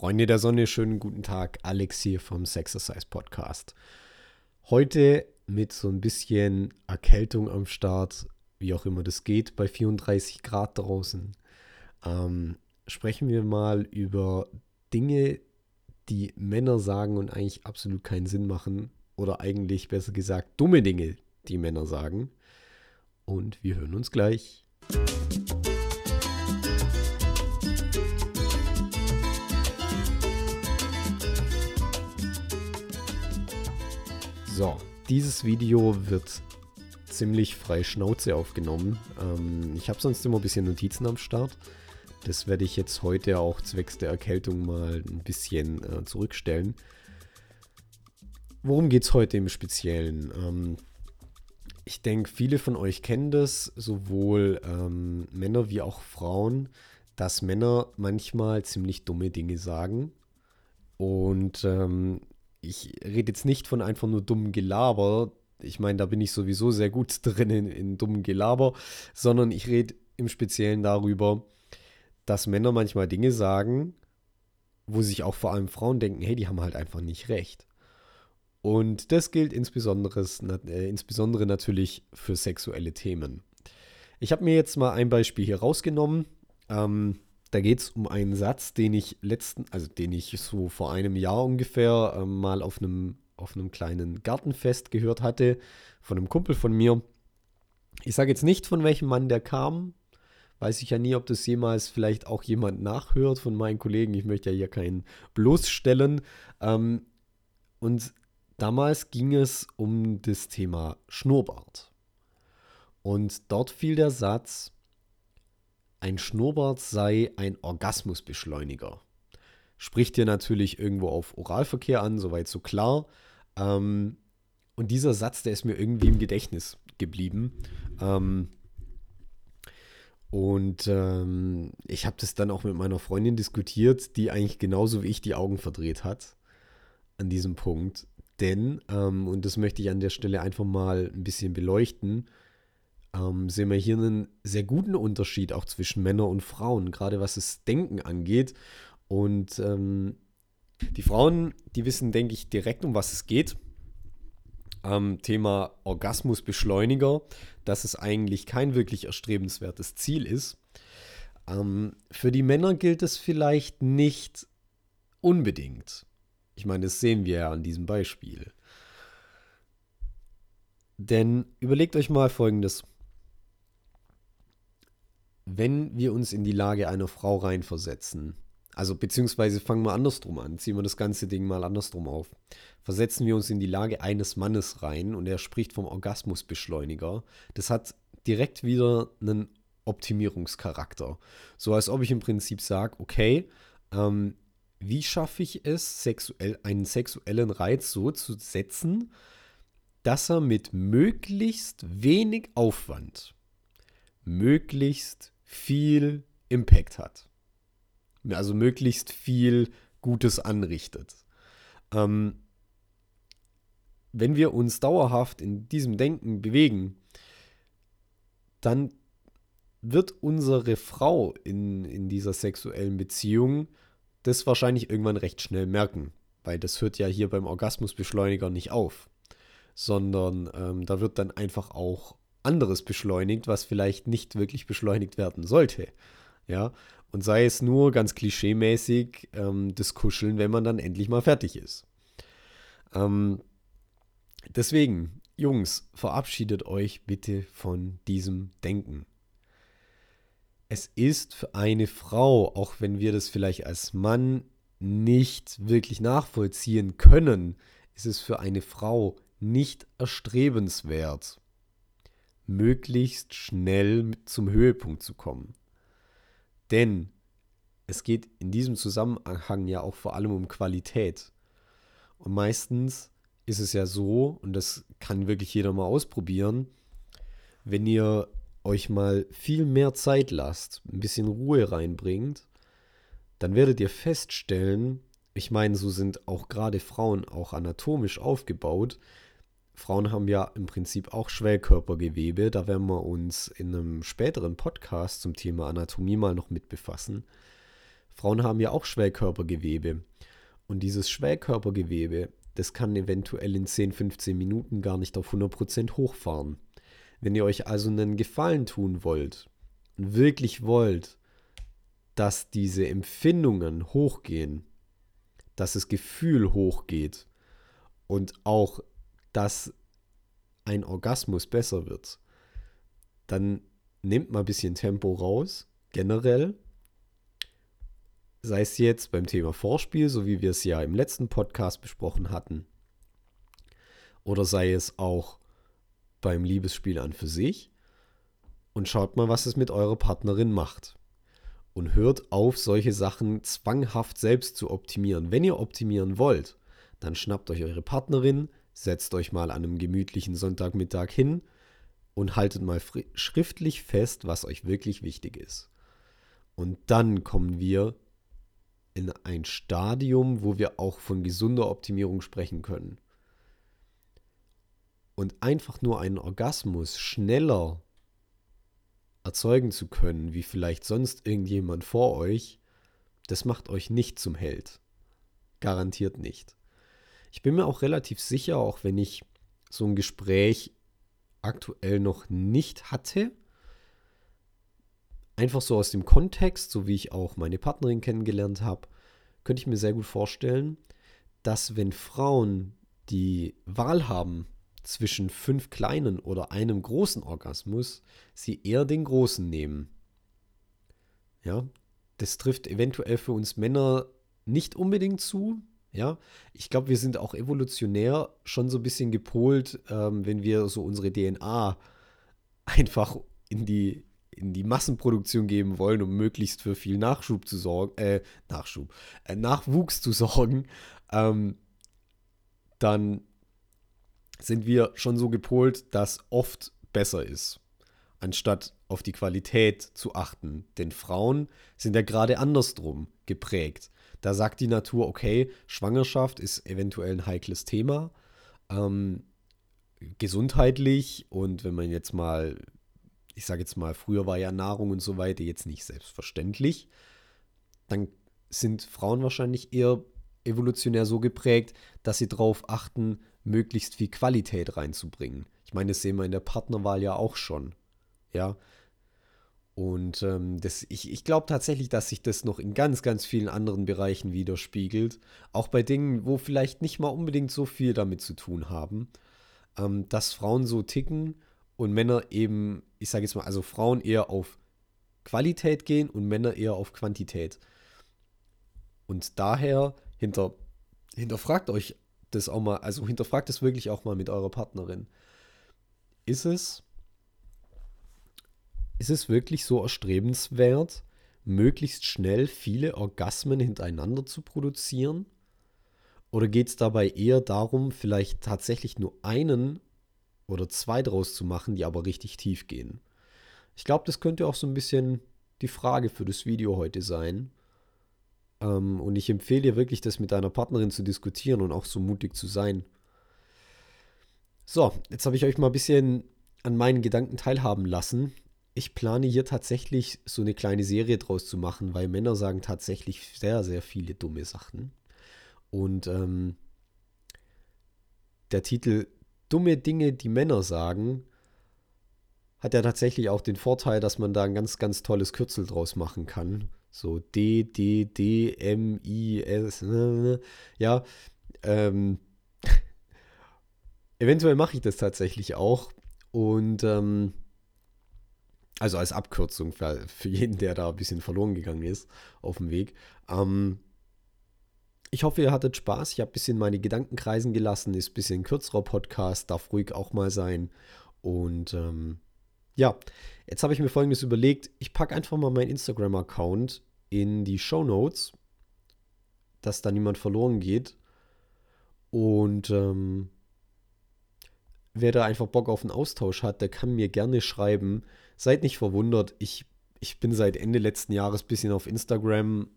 Freunde der Sonne, schönen guten Tag. Alex hier vom Sexercise Podcast. Heute mit so ein bisschen Erkältung am Start, wie auch immer das geht, bei 34 Grad draußen. Ähm, sprechen wir mal über Dinge, die Männer sagen und eigentlich absolut keinen Sinn machen. Oder eigentlich besser gesagt dumme Dinge, die Männer sagen. Und wir hören uns gleich. So, dieses Video wird ziemlich frei Schnauze aufgenommen. Ähm, ich habe sonst immer ein bisschen Notizen am Start. Das werde ich jetzt heute auch zwecks der Erkältung mal ein bisschen äh, zurückstellen. Worum geht es heute im Speziellen? Ähm, ich denke, viele von euch kennen das, sowohl ähm, Männer wie auch Frauen, dass Männer manchmal ziemlich dumme Dinge sagen. Und ähm, ich rede jetzt nicht von einfach nur dummem Gelaber. Ich meine, da bin ich sowieso sehr gut drin in, in dummem Gelaber, sondern ich rede im Speziellen darüber, dass Männer manchmal Dinge sagen, wo sich auch vor allem Frauen denken, hey, die haben halt einfach nicht recht. Und das gilt insbesondere, äh, insbesondere natürlich für sexuelle Themen. Ich habe mir jetzt mal ein Beispiel hier rausgenommen. Ähm, da geht es um einen Satz, den ich letzten, also den ich so vor einem Jahr ungefähr äh, mal auf einem, auf einem kleinen Gartenfest gehört hatte von einem Kumpel von mir. Ich sage jetzt nicht, von welchem Mann der kam. Weiß ich ja nie, ob das jemals vielleicht auch jemand nachhört von meinen Kollegen. Ich möchte ja hier keinen bloßstellen. Ähm, und damals ging es um das Thema Schnurrbart. Und dort fiel der Satz, ein Schnurrbart sei ein Orgasmusbeschleuniger. Spricht hier natürlich irgendwo auf Oralverkehr an, soweit so klar. Ähm, und dieser Satz, der ist mir irgendwie im Gedächtnis geblieben. Ähm, und ähm, ich habe das dann auch mit meiner Freundin diskutiert, die eigentlich genauso wie ich die Augen verdreht hat an diesem Punkt. Denn, ähm, und das möchte ich an der Stelle einfach mal ein bisschen beleuchten, ähm, sehen wir hier einen sehr guten Unterschied auch zwischen Männern und Frauen, gerade was das Denken angeht. Und ähm, die Frauen, die wissen, denke ich, direkt, um was es geht. Ähm, Thema Orgasmusbeschleuniger, dass es eigentlich kein wirklich erstrebenswertes Ziel ist. Ähm, für die Männer gilt es vielleicht nicht unbedingt. Ich meine, das sehen wir ja an diesem Beispiel. Denn überlegt euch mal Folgendes wenn wir uns in die Lage einer Frau reinversetzen, also beziehungsweise fangen wir andersrum an, ziehen wir das ganze Ding mal andersrum auf. Versetzen wir uns in die Lage eines Mannes rein und er spricht vom Orgasmusbeschleuniger. Das hat direkt wieder einen Optimierungscharakter. So als ob ich im Prinzip sage, okay, ähm, wie schaffe ich es, sexuell, einen sexuellen Reiz so zu setzen, dass er mit möglichst wenig Aufwand möglichst viel Impact hat. Also möglichst viel Gutes anrichtet. Ähm, wenn wir uns dauerhaft in diesem Denken bewegen, dann wird unsere Frau in, in dieser sexuellen Beziehung das wahrscheinlich irgendwann recht schnell merken, weil das hört ja hier beim Orgasmusbeschleuniger nicht auf, sondern ähm, da wird dann einfach auch anderes beschleunigt, was vielleicht nicht wirklich beschleunigt werden sollte. Ja, und sei es nur ganz klischeemäßig ähm, das Kuscheln, wenn man dann endlich mal fertig ist. Ähm, deswegen, Jungs, verabschiedet euch bitte von diesem Denken. Es ist für eine Frau, auch wenn wir das vielleicht als Mann nicht wirklich nachvollziehen können, ist es für eine Frau nicht erstrebenswert, möglichst schnell zum Höhepunkt zu kommen. Denn es geht in diesem Zusammenhang ja auch vor allem um Qualität. Und meistens ist es ja so, und das kann wirklich jeder mal ausprobieren, wenn ihr euch mal viel mehr Zeit lasst, ein bisschen Ruhe reinbringt, dann werdet ihr feststellen, ich meine, so sind auch gerade Frauen auch anatomisch aufgebaut, Frauen haben ja im Prinzip auch Schwellkörpergewebe. Da werden wir uns in einem späteren Podcast zum Thema Anatomie mal noch mit befassen. Frauen haben ja auch Schwellkörpergewebe. Und dieses Schwellkörpergewebe, das kann eventuell in 10, 15 Minuten gar nicht auf 100% hochfahren. Wenn ihr euch also einen Gefallen tun wollt und wirklich wollt, dass diese Empfindungen hochgehen, dass das Gefühl hochgeht und auch, dass ein Orgasmus besser wird, dann nehmt mal ein bisschen Tempo raus, generell. Sei es jetzt beim Thema Vorspiel, so wie wir es ja im letzten Podcast besprochen hatten, oder sei es auch beim Liebesspiel an für sich und schaut mal, was es mit eurer Partnerin macht. Und hört auf, solche Sachen zwanghaft selbst zu optimieren. Wenn ihr optimieren wollt, dann schnappt euch eure Partnerin, setzt euch mal an einem gemütlichen Sonntagmittag hin und haltet mal schriftlich fest, was euch wirklich wichtig ist. Und dann kommen wir in ein Stadium, wo wir auch von gesunder Optimierung sprechen können. Und einfach nur einen Orgasmus schneller erzeugen zu können, wie vielleicht sonst irgendjemand vor euch, das macht euch nicht zum Held. Garantiert nicht. Ich bin mir auch relativ sicher, auch wenn ich so ein Gespräch aktuell noch nicht hatte, einfach so aus dem Kontext, so wie ich auch meine Partnerin kennengelernt habe, könnte ich mir sehr gut vorstellen, dass wenn Frauen die Wahl haben zwischen fünf kleinen oder einem großen Orgasmus, sie eher den großen nehmen. Ja, das trifft eventuell für uns Männer nicht unbedingt zu. Ja, ich glaube, wir sind auch evolutionär schon so ein bisschen gepolt, ähm, wenn wir so unsere DNA einfach in die, in die Massenproduktion geben wollen, um möglichst für viel Nachschub zu sorgen, äh, Nachschub, äh, Nachwuchs zu sorgen, ähm, dann sind wir schon so gepolt, dass oft besser ist, anstatt auf die Qualität zu achten. Denn Frauen sind ja gerade andersrum geprägt. Da sagt die Natur, okay, Schwangerschaft ist eventuell ein heikles Thema, ähm, gesundheitlich und wenn man jetzt mal, ich sage jetzt mal, früher war ja Nahrung und so weiter jetzt nicht selbstverständlich, dann sind Frauen wahrscheinlich eher evolutionär so geprägt, dass sie darauf achten, möglichst viel Qualität reinzubringen. Ich meine, das sehen wir in der Partnerwahl ja auch schon. Ja. Und ähm, das, ich, ich glaube tatsächlich, dass sich das noch in ganz, ganz vielen anderen Bereichen widerspiegelt. Auch bei Dingen, wo vielleicht nicht mal unbedingt so viel damit zu tun haben. Ähm, dass Frauen so ticken und Männer eben, ich sage jetzt mal, also Frauen eher auf Qualität gehen und Männer eher auf Quantität. Und daher hinter, hinterfragt euch das auch mal, also hinterfragt es wirklich auch mal mit eurer Partnerin. Ist es, ist es wirklich so erstrebenswert, möglichst schnell viele Orgasmen hintereinander zu produzieren? Oder geht es dabei eher darum, vielleicht tatsächlich nur einen oder zwei draus zu machen, die aber richtig tief gehen? Ich glaube, das könnte auch so ein bisschen die Frage für das Video heute sein. Ähm, und ich empfehle dir wirklich, das mit deiner Partnerin zu diskutieren und auch so mutig zu sein. So, jetzt habe ich euch mal ein bisschen an meinen Gedanken teilhaben lassen. Ich plane hier tatsächlich so eine kleine Serie draus zu machen, weil Männer sagen tatsächlich sehr, sehr viele dumme Sachen. Und ähm, der Titel Dumme Dinge, die Männer sagen, hat ja tatsächlich auch den Vorteil, dass man da ein ganz, ganz tolles Kürzel draus machen kann. So D, D, D, M, I, S, ja. Ähm, eventuell mache ich das tatsächlich auch. Und ähm, also als Abkürzung für, für, jeden, der da ein bisschen verloren gegangen ist auf dem Weg. Ähm, ich hoffe, ihr hattet Spaß. Ich habe ein bisschen meine Gedanken kreisen gelassen. Ist ein bisschen kürzerer Podcast, darf ruhig auch mal sein. Und ähm, ja, jetzt habe ich mir folgendes überlegt. Ich packe einfach mal meinen Instagram-Account in die Show Notes, dass da niemand verloren geht. Und ähm, wer da einfach Bock auf einen Austausch hat, der kann mir gerne schreiben. Seid nicht verwundert, ich, ich bin seit Ende letzten Jahres ein bisschen auf Instagram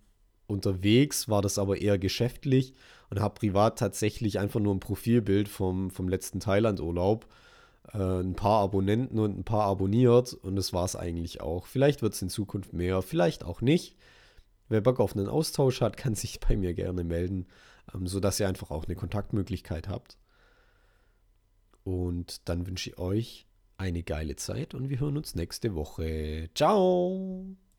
unterwegs, war das aber eher geschäftlich und habe privat tatsächlich einfach nur ein Profilbild vom, vom letzten Thailand-Urlaub äh, ein paar Abonnenten und ein paar abonniert und das war es eigentlich auch. Vielleicht wird es in Zukunft mehr, vielleicht auch nicht. Wer Bock auf einen Austausch hat, kann sich bei mir gerne melden, ähm, sodass ihr einfach auch eine Kontaktmöglichkeit habt. Und dann wünsche ich euch eine geile Zeit und wir hören uns nächste Woche. Ciao!